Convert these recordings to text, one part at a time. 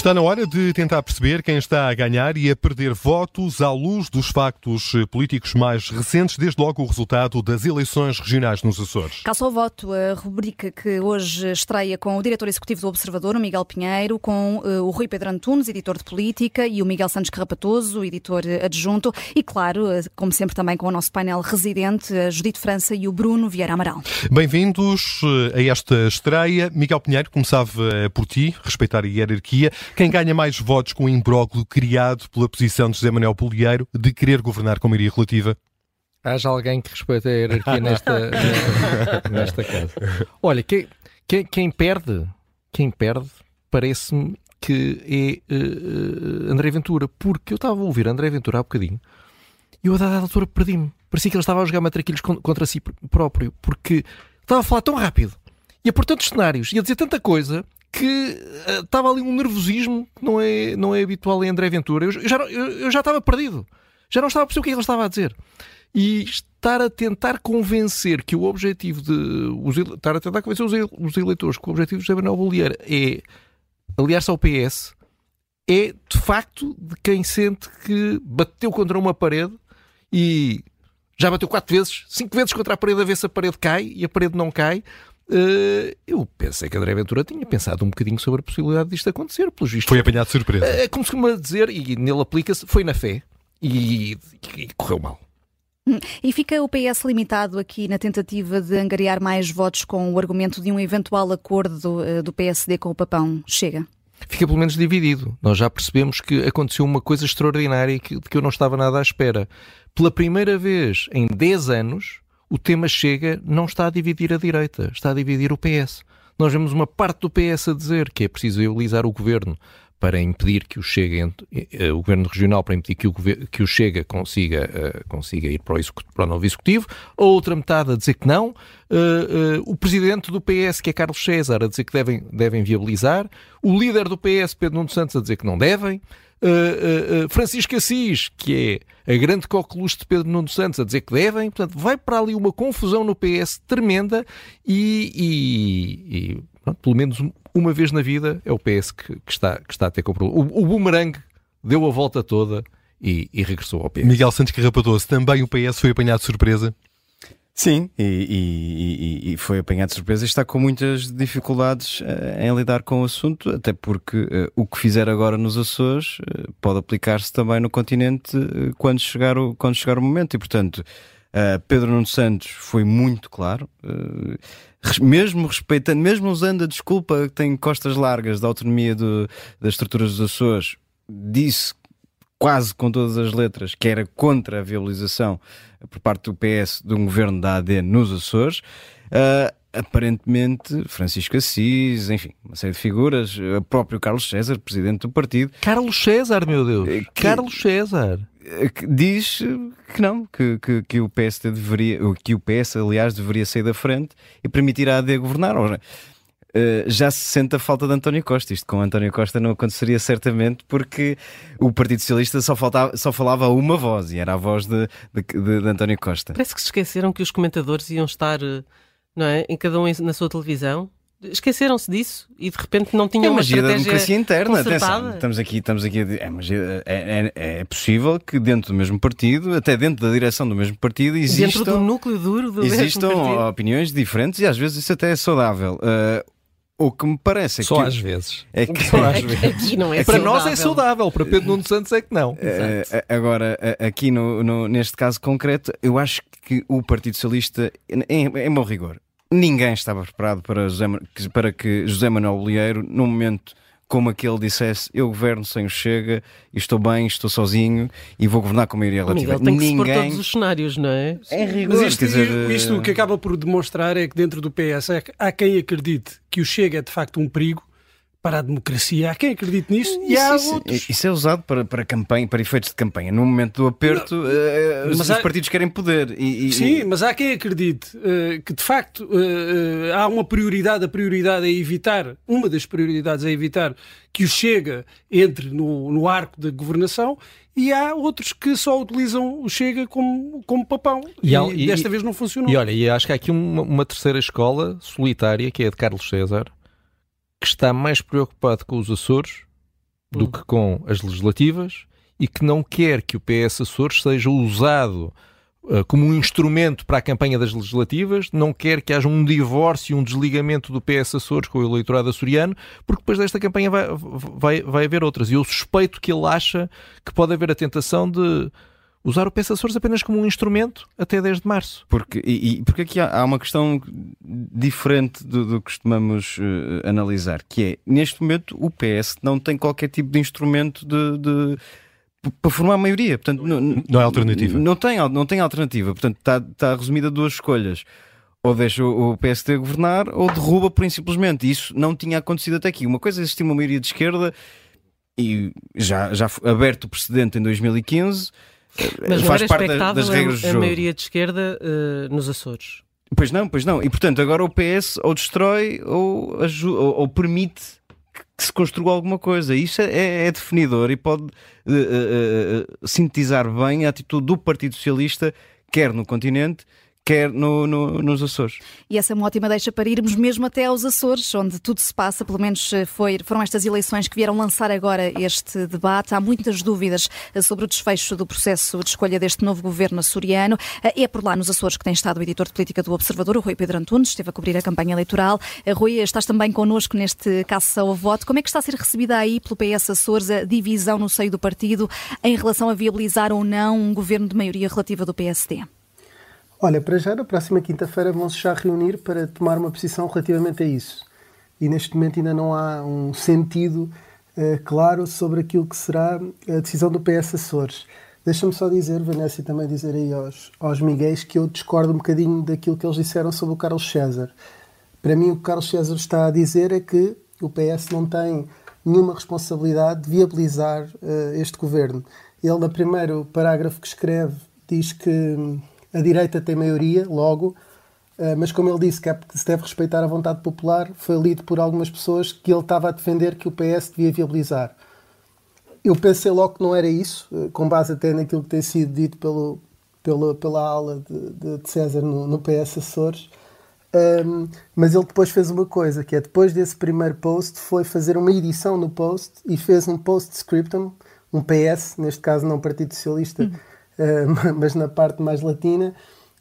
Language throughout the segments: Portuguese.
Está na hora de tentar perceber quem está a ganhar e a perder votos à luz dos factos políticos mais recentes, desde logo o resultado das eleições regionais nos Açores. Calça ao voto, a rubrica que hoje estreia com o diretor executivo do Observador, o Miguel Pinheiro, com uh, o Rui Pedro Antunes, editor de política, e o Miguel Santos Carrapatoso, editor adjunto, e claro, uh, como sempre também com o nosso painel residente, a Judite França e o Bruno Vieira Amaral. Bem-vindos uh, a esta estreia. Miguel Pinheiro, começava por ti, respeitar a hierarquia. Quem ganha mais votos com o imbróglio criado pela posição de José Manuel Polieiro de querer governar com maioria relativa? Haja alguém que respeite a hierarquia nesta, nesta casa. Olha, quem, quem, quem perde, quem perde, parece-me que é uh, André Ventura, porque eu estava a ouvir André Ventura há bocadinho e eu a dada altura perdi-me. Parecia que ele estava a jogar matraquilhos contra si próprio, porque estava a falar tão rápido e a pôr tantos cenários e a dizer tanta coisa que uh, estava ali um nervosismo que não é, não é habitual em André Ventura. Eu, eu já, eu, eu, já estava perdido. Já não estava a perceber o que, é que ele estava a dizer. E estar a tentar convencer que o objetivo de. Os, estar a tentar convencer os, os eleitores que o objetivo de José Manuel Bolieira é aliar-se ao PS é de facto de quem sente que bateu contra uma parede e já bateu quatro vezes, cinco vezes contra a parede a ver se a parede cai e a parede não cai. Uh, eu pensei que André Ventura tinha pensado um bocadinho sobre a possibilidade disto acontecer, pelos vistos. Foi apanhado de surpresa. Uh, como se costuma dizer, e nele aplica-se, foi na fé e, e, correu mal. Hum, e fica o PS limitado aqui na tentativa de angariar mais votos com o argumento de um eventual acordo uh, do PSD com o Papão? Chega? Fica pelo menos dividido. Nós já percebemos que aconteceu uma coisa extraordinária que, de que eu não estava nada à espera. Pela primeira vez em 10 anos, o tema Chega não está a dividir a direita, está a dividir o PS. Nós vemos uma parte do PS a dizer que é preciso eulizar o governo para impedir que o Chega, eh, o governo regional, para impedir que o, que o Chega consiga, uh, consiga ir para o, para o novo executivo, a outra metade a dizer que não, uh, o presidente do PS, que é Carlos César, a dizer que devem, devem viabilizar, o líder do PS, Pedro Nuno Santos, a dizer que não devem, uh, uh, Francisco Assis, que é a grande coqueluche de Pedro Nuno Santos, a dizer que devem. Portanto, vai para ali uma confusão no PS tremenda e, e, e pronto, pelo menos uma vez na vida é o PS que, que está, que está a ter comprado. O, o boomerang deu a volta toda e, e regressou ao PS. Miguel Santos Carrapatoso, também o PS foi apanhado de surpresa? Sim, e, e, e, foi apanhado de surpresa e está com muitas dificuldades uh, em lidar com o assunto, até porque uh, o que fizer agora nos Açores uh, pode aplicar-se também no continente quando, chegar o, quando chegar o momento. E, portanto, Pedro Nuno Santos foi muito claro, mesmo respeitando, mesmo usando a desculpa que tem costas largas da autonomia do, das estruturas dos Açores, disse quase com todas as letras que era contra a viabilização por parte do PS de um governo da AD nos Açores. Uh, aparentemente, Francisco Assis, enfim, uma série de figuras, o próprio Carlos César, presidente do partido. Carlos César, meu Deus! Eh, que, Carlos César! Que diz que não, que, que, que, o PS deveria, que o PS, aliás, deveria sair da frente e permitir a AD governar. Uh, já se sente a falta de António Costa. Isto com António Costa não aconteceria certamente porque o Partido Socialista só, faltava, só falava uma voz e era a voz de, de, de, de António Costa. Parece que se esqueceram que os comentadores iam estar eh, não é, em cada um na sua televisão. Esqueceram-se disso e de repente não tinham é uma estratégia da democracia interna. Atenção, estamos aqui, estamos aqui. É, magia, é, é, é, possível que dentro do mesmo partido, até dentro da direção do mesmo partido, existam dentro do núcleo duro do existam opiniões diferentes e às vezes isso até é saudável. Uh, o que me parece é Só que. Só às vezes. É que... Só às vezes. Aqui não é para nós é saudável, para Pedro Nuno Santos é que não. Uh, agora, aqui no, no, neste caso concreto, eu acho que o Partido Socialista, em, em bom rigor, ninguém estava preparado para, José, para que José Manuel Bolieiro, num momento como aquele dissesse eu governo sem o Chega, estou bem, estou sozinho e vou governar com a maioria relativa. Miguel, tem que Ninguém... todos os cenários, não é? É rigor, Mas isto, dizer... isto o que acaba por demonstrar é que dentro do PS há quem acredite que o Chega é de facto um perigo para a democracia. Há quem acredite nisso e há isso, outros. Isso é usado para, para campanha, para efeitos de campanha. No momento do aperto, uh, os, há... partidos querem poder. E, e, Sim, mas há quem acredite uh, que de facto uh, há uma prioridade. A prioridade é evitar, uma das prioridades é evitar que o Chega entre no, no arco da governação e há outros que só utilizam o Chega como, como papão. E, e, e desta vez não funcionou. E olha, e acho que há aqui uma, uma terceira escola solitária que é a de Carlos César que está mais preocupado com os Açores do hum. que com as legislativas e que não quer que o PS Açores seja usado uh, como um instrumento para a campanha das legislativas, não quer que haja um divórcio, um desligamento do PS Açores com o eleitorado açoriano, porque depois desta campanha vai, vai, vai haver outras. E eu suspeito que ele acha que pode haver a tentação de usar o PS Açores apenas como um instrumento até 10 de março. Porque, e, e porque aqui há, há, uma questão diferente do, do que costumamos uh, analisar, que é, neste momento, o PS não tem qualquer tipo de instrumento de, de para formar a maioria. Portanto, não, não é alternativa. Não tem, não tem alternativa. Portanto, está, está resumida a duas escolhas. Ou deixa o PSD governar ou derruba por simplesmente. Isso não tinha acontecido até aqui. Uma coisa é existir uma maioria de esquerda e já, já aberto o precedente em 2015. Mas faz parte das regras do jogo. a maioria de esquerda uh, nos Açores. Pois não, pois não. E portanto, agora o PS ou destrói ou, ou, ou permite que se construa alguma coisa. Isso é, é definidor e pode uh, uh, sintetizar bem a atitude do Partido Socialista, quer no continente, quer no, no, nos Açores. E essa é uma ótima deixa para irmos mesmo até aos Açores, onde tudo se passa, pelo menos eh, foi, foram estas eleições que vieram lançar agora este debate. Há muitas dúvidas eh, sobre o desfecho do processo de escolha deste novo governo açoriano. Eh, é por lá nos Açores que tem estado o editor de política do Observador, o Rui Pedro Antunes, esteve a cobrir a campanha eleitoral. Rui, estás também connosco neste caça ao voto. Como é que está a ser recebida aí pelo PS Açores a divisão no seio do partido em relação a viabilizar ou não um governo de maioria relativa do PSD? Olha, para já, na próxima quinta-feira vão-se já reunir para tomar uma posição relativamente a isso. E neste momento ainda não há um sentido uh, claro sobre aquilo que será a decisão do PS Açores. Deixa-me só dizer, Vanessa, e também dizer aí aos, aos Miguéis que eu discordo um bocadinho daquilo que eles disseram sobre o Carlos César. Para mim, o que o Carlos César está a dizer é que o PS não tem nenhuma responsabilidade de viabilizar uh, este governo. Ele, no primeiro parágrafo que escreve, diz que a direita tem maioria, logo, eh, mas como ele disse é que se deve respeitar a vontade popular, foi lido por algumas pessoas que ele estava a defender que o PS devia viabilizar. Eu pensei logo que não era isso, eh, com base até naquilo que tem sido dito pelo, pela, pela aula de, de César no, no PS Açores. Um, mas ele depois fez uma coisa, que é depois desse primeiro post, foi fazer uma edição no post e fez um post scriptum, um PS, neste caso não Partido Socialista, uhum eh, mas na parte mais latina,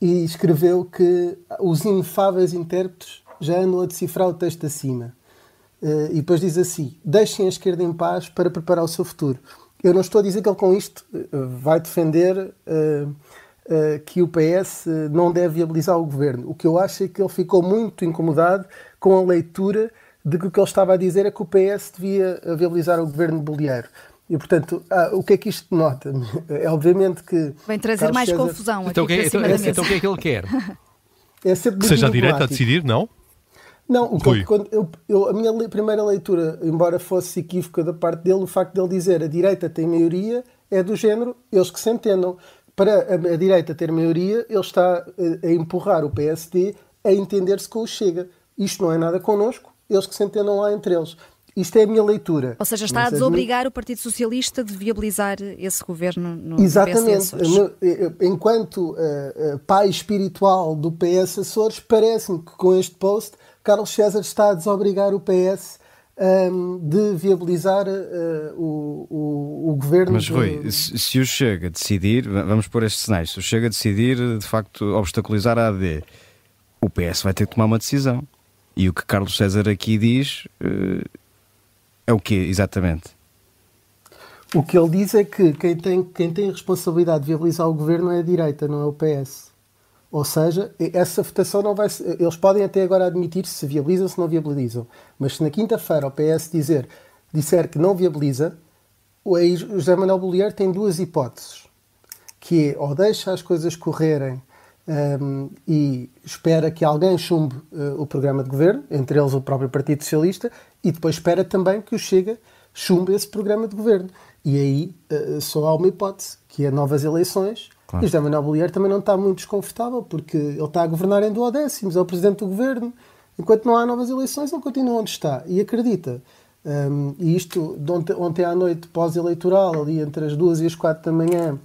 e escreveu que os inefáveis intérpretes já andam a decifrar o texto acima. Uh, e depois diz assim: deixem a esquerda em paz para preparar o seu futuro. Eu não estou a dizer que ele com isto uh, vai defender que o PS não deve viabilizar o governo. O que eu acho é que ele ficou muito incomodado com a leitura de que o que ele estava a dizer é que o PS devia viabilizar o governo de Bolieiro. E, portanto, ah, o que é que isto denota? É obviamente que. Vem trazer Carlos mais César... confusão. Então, aqui que, então, então, o que é que ele quer? É que seja a direita a decidir, não? Não, o que, quando eu, eu, a minha primeira leitura, embora fosse equívoca da parte dele, o facto dele dizer a direita tem maioria é do género, eles que se entendam. Para a, a direita ter maioria, ele está a, eh, a empurrar o PSD a entender-se com o Chega. Isto não é nada connosco, eles que se entendam lá entre eles. Isto é a minha leitura. Ou seja, está a desobrigar o Partido Socialista de viabilizar esse governo no Exatamente. Enquanto uh, uh, pai espiritual do PS Açores, parece-me que com este post Carlos César está a desobrigar o PS um, ehm, de viabilizar uh, o, o, o, governo. Mas, Rui, de... se o Chega a decidir, vamos pôr estes sinais, se o Chega a decidir, de facto, obstaculizar a AD, o PS vai ter que tomar uma decisão. E o que Carlos César aqui diz é o quê, exatamente? O que ele diz é que quem tem, quem tem a responsabilidade de viabilizar o governo é a direita, não é o PS. Ou seja, essa votação não vai Eles podem até agora admitir se viabilizam se não viabilizam. Mas se na quinta-feira o PS dizer, disser que não viabiliza, o José Manuel Bolieiro tem duas hipóteses. Que é, ou deixa as coisas correrem um, e espera que alguém chumbe uh, o programa de governo, entre eles o próprio Partido Socialista, e depois espera também que o Chega chumbe esse programa de governo. E aí uh, só há uma hipótese, que é novas eleições. Claro. E José Manuel Bolieiro também não está muito desconfortável, porque ele está a governar em duodécimos, é o presidente do governo. Enquanto não há novas eleições, ele continua onde está. E acredita. Um, e isto, ontem, ontem à noite, pós-eleitoral, ali entre as duas e as quatro da manhã,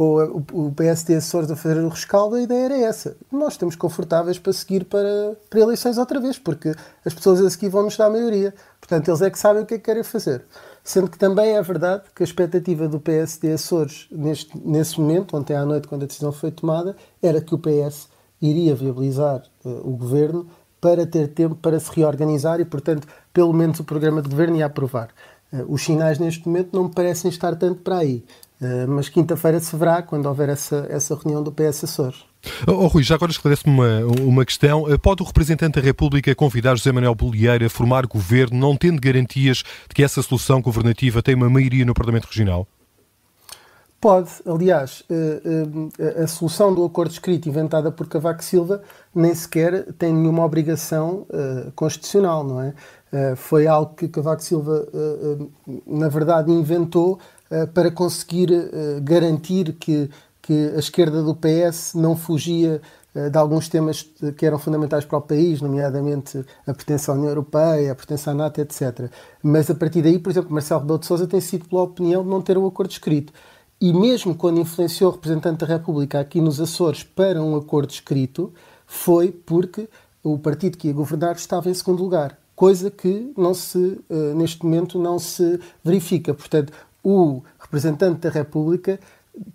com o PSD Açores a fazer o rescaldo, a ideia era essa. Nós estamos confortáveis para seguir para, para eleições outra vez, porque as pessoas a seguir vão nos dar a maioria. Portanto, eles é que sabem o que é que querem fazer. Sendo que também é verdade que a expectativa do PSD Açores, neste, nesse momento, ontem à noite, quando a decisão foi tomada, era que o PS iria viabilizar uh, o governo para ter tempo para se reorganizar e, portanto, pelo menos o programa de governo ia aprovar. Uh, os sinais neste momento não me parecem estar tanto para aí. Uh, mas quinta-feira se verá quando houver essa, essa reunião do PS Açores. Oh, Rui, já agora esclarece-me uma, uma questão. Pode o representante da República convidar José Manuel Bolieira a formar governo, não tendo garantias de que essa solução governativa tem uma maioria no Parlamento Regional? Pode. Aliás, eh, eh, a solução do acordo escrito inventada por Cavaco Silva nem sequer tem nenhuma obrigação eh, constitucional, não é? Foi algo que Cavaco Silva, na verdade, inventou para conseguir garantir que que a esquerda do PS não fugia de alguns temas que eram fundamentais para o país, nomeadamente a pertença à União Europeia, a pertença à NATO, etc. Mas a partir daí, por exemplo, Marcelo Rebelo de Sousa tem sido pela opinião de não ter o acordo escrito. E mesmo quando influenciou o representante da República aqui nos Açores para um acordo escrito, foi porque o partido que ia governar estava em segundo lugar, coisa que não se, eh, neste momento não se verifica. Portanto, o representante da República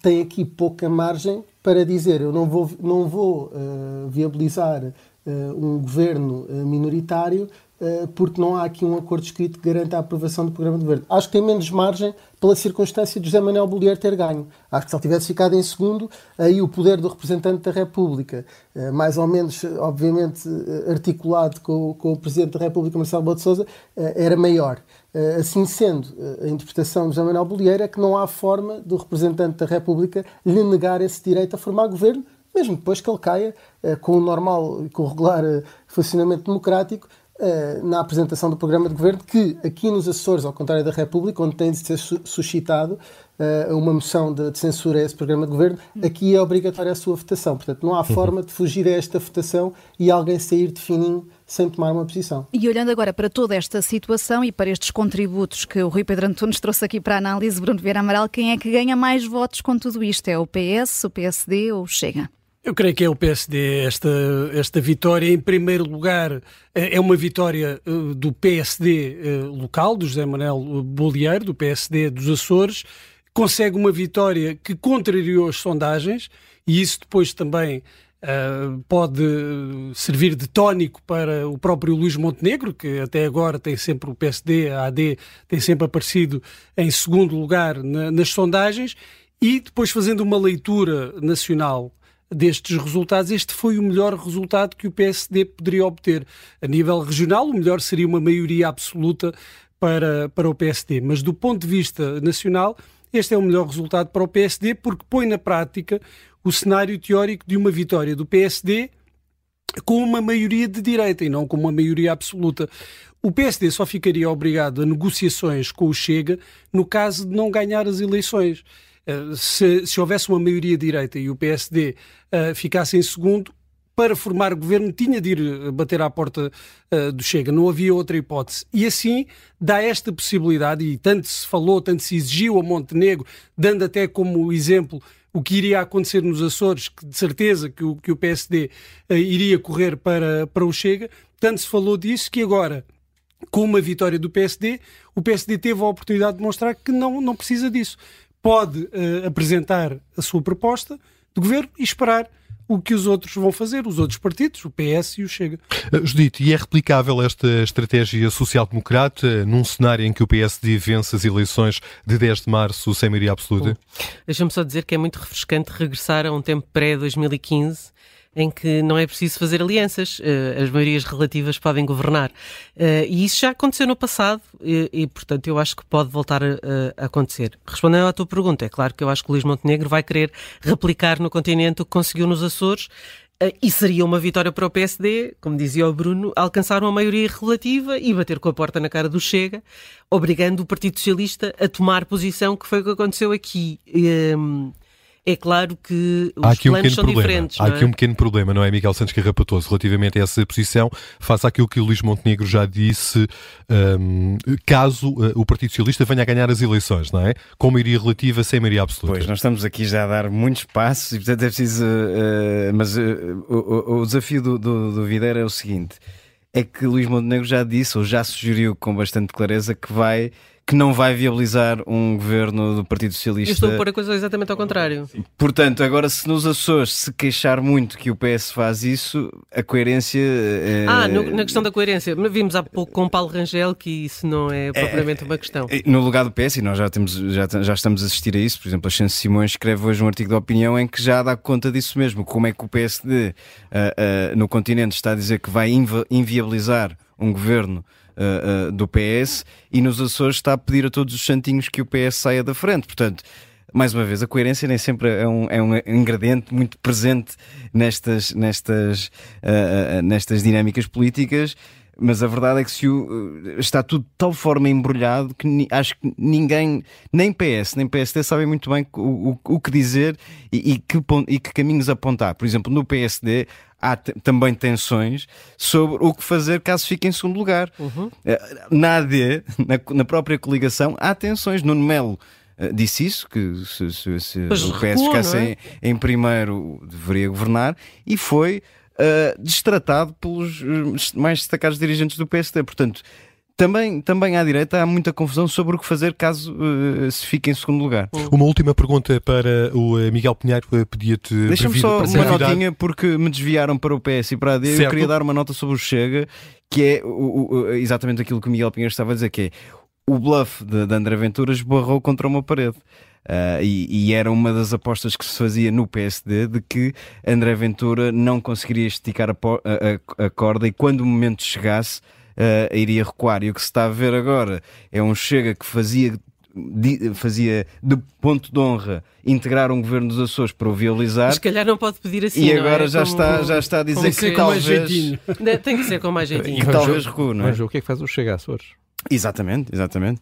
tem aqui pouca margem para dizer eu não vou, não vou uh, viabilizar uh, um governo minoritário porque não há aqui um acordo escrito que garanta a aprovação do programa de governo. Acho que tem menos margem pela circunstância de José Manuel Bolívar ter ganho. Acho que se ele tivesse ficado em segundo, aí o poder do representante da República, eh, mais ou menos, obviamente, eh, articulado com, com o Presidente da República, Marcelo Bode Souza, era maior. Assim sendo, a interpretação de José Manuel Bolívar é que não há forma do representante da República lhe negar esse direito a formar governo, mesmo depois que ele caia com o normal e com o regular funcionamento democrático, eh, na apresentação do programa de governo, que aqui nos Açores, ao contrário da República, onde tem de ser suscitado eh, uma moção de, censura a esse programa de governo, aqui é obrigatória a sua votação. Portanto, não há uhum. forma de fugir a esta votação e alguém sair de fininho sem tomar uma posição. E olhando agora para toda esta situação e para estes contributos que o Rui Pedro Antunes trouxe aqui para a análise, Bruno Vieira Amaral, quem é que ganha mais votos com tudo isto? É o PS, o PSD ou o Chega? Eu creio que é o PSD. Esta, esta vitória, em primeiro lugar, é, é uma vitória eh, do PSD eh, local, do José Manuel Bolieiro, do PSD dos Açores. Consegue uma vitória que contrariou as sondagens e isso depois também Uh, pode servir de tónico para o próprio Luís Montenegro, que até agora tem sempre o PSD, a AD, tem sempre aparecido em segundo lugar na, nas sondagens, e depois fazendo uma leitura nacional destes resultados, este foi o melhor resultado que o PSD poderia obter. A nível regional, o melhor seria uma maioria absoluta para, para o PSD, mas do ponto de vista nacional, este é o melhor resultado para o PSD porque põe na prática o cenário teórico de uma vitória do PSD com uma maioria de direita e não com uma maioria absoluta. O PSD só ficaria obrigado a negociações com o Chega no caso de não ganhar as eleições. Eh, se, se houvesse uma maioria direita e o PSD eh, ficasse em segundo, para formar governo tinha de ir eh, bater à porta uh, do Chega, não havia outra hipótese. E assim dá esta possibilidade, e tanto se falou, tanto se exigiu a Montenegro, dando até como exemplo o que iria acontecer nos Açores, que de certeza que o, que o PSD uh, iria correr para, para o Chega, tanto se falou disso que agora, com uma vitória do PSD, o PSD teve a oportunidade de mostrar que não, não precisa disso pode uh, apresentar a sua proposta de governo e esperar o que os outros vão fazer, os outros partidos, o PS e o Chega. Uh, Judite, e é replicável esta estratégia social-democrata num cenário em que o PSD vence as eleições de 10 de março sem maioria absoluta? Deixa-me só dizer que é muito refrescante regressar a um tempo pré-2015 em que não é preciso fazer alianças, uh, as maiorias relativas podem governar. Uh, e isso já aconteceu no passado e, e portanto, eu acho que pode voltar a, a, acontecer. Respondendo à tua pergunta, é claro que eu acho que o Luís Montenegro vai querer replicar no continente o que conseguiu nos Açores. Uh, e seria uma vitória para o PSD, como dizia o Bruno, alcançar uma maioria relativa e bater com a porta na cara do Chega, obrigando o Partido Socialista a tomar posição, que foi o que aconteceu aqui. Um, é claro que os Há aqui planos um são problema. diferentes. Há é? aqui um pequeno problema, não é, Miguel Santos Carrapatoso, relativamente a essa posição, face àquilo que o Luís Montenegro já disse, um, caso uh, o Partido Socialista venha a ganhar as eleições, não é? Com maioria relativa, sem maioria absoluta. Pois, nós estamos aqui já a dar muitos passos e, portanto, é preciso. Uh, mas uh, o, o, desafio do, do, do Videira é o seguinte: é que Luís Montenegro já disse, ou já sugeriu com bastante clareza, que vai que não vai viabilizar um governo do Partido Socialista. Eu estou a pôr a coisa exatamente ao contrário. Portanto, agora se nos Açores se queixar muito que o PS faz isso, a coerência. É... Ah, no, na questão da coerência. Vimos há pouco com Paulo Rangel que isso não é propriamente uma questão. No lugar do PS, e nós já, temos, já, já estamos a assistir a isso, por exemplo, a Chance Simões escreve hoje um artigo de opinião em que já dá conta disso mesmo. Como é que o PSD uh, uh, no continente está a dizer que vai invi inviabilizar um governo uh, uh, do PS e nos Açores está a pedir a todos os santinhos que o PS saia da frente. Portanto, mais uma vez, a coerência nem sempre é um, é um ingrediente muito presente nestas, nestas, uh, nestas dinâmicas políticas. Mas a verdade é que se o, está tudo de tal forma embrulhado que ni, acho que ninguém, nem PS, nem PSD, sabem muito bem o, o, o que dizer e, e, que, e que caminhos apontar. Por exemplo, no PSD há também tensões sobre o que fazer caso fique em segundo lugar. Uhum. Na AD, na, na, própria coligação, há tensões. Nuno Melo uh, disse isso, que se, se, se o PS ficasse é? em, em, primeiro deveria governar, e foi uh, destratado pelos eh, mais destacados dirigentes do PSD. Portanto, também, também à direita há muita confusão sobre o que fazer caso uh, se fique em segundo lugar. Uma última pergunta para o eh, Miguel Pinheiro, pedia-te. Deixa-me só uma notinha, porque me desviaram para o PS e para a AD. Certo. Eu queria dar uma nota sobre o Chega, que é o, o, exatamente aquilo que o Miguel Pinheiro estava a dizer, que é o bluff de, de André Ventura esbarrou contra uma parede. Uh, e, e, era uma das apostas que se fazia no PSD de que André Ventura não conseguiria esticar a, a, a corda e quando o momento chegasse uh, iria recuar. E o que se está a ver agora é um Chega que fazia de, fazia de ponto de honra integrar um governo dos Açores para o viabilizar. Se calhar não pode pedir assim. E agora é? já, como, está, já está a dizer que talvez. Tem que ser com mais jeitinho. Que talvez recua, não é? Mas o que é que faz o Chega Açores? Exatamente, exatamente.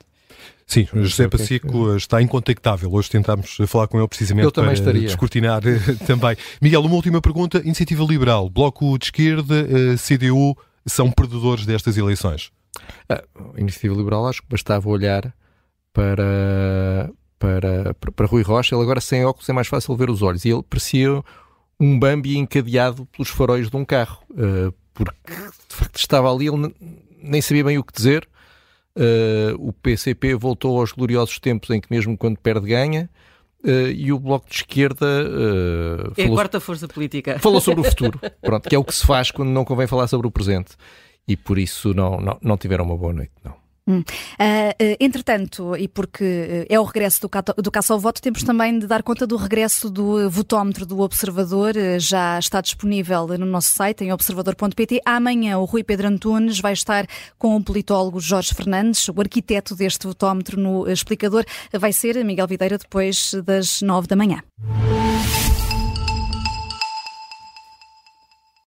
Sim, José Pacico está incontactável. Hoje tentámos falar com ele precisamente para estaria. descortinar também. Miguel, uma última pergunta. Iniciativa Liberal, Bloco de Esquerda, eh, CDU, são perdedores destas eleições? A Iniciativa Liberal acho que bastava olhar para, para, para, Rui Rocha. Ele agora sem óculos é mais fácil ver os olhos. E ele parecia um Bambi encadeado pelos faróis de um carro. Uh, porque de facto estava ali, ele nem sabia bem o que dizer. Uh, o PCP voltou aos gloriosos tempos em que mesmo quando perde ganha. Uh, e o Bloco de Esquerda uh, é falou, a quarta força política. Falou sobre o futuro, pronto, que é o que se faz quando não convém falar sobre o presente. E por isso não, não, não tiveram uma boa noite, não. Hum. Uh, entretanto, e porque é o regresso do, do caça ao voto, temos também de dar conta do regresso do votómetro do Observador. já está disponível no nosso site, em observador.pt. Amanhã, o Rui Pedro Antunes vai estar com o politólogo Jorge Fernandes, o arquiteto deste votómetro no explicador. Vai ser Miguel Videira depois das nove da manhã.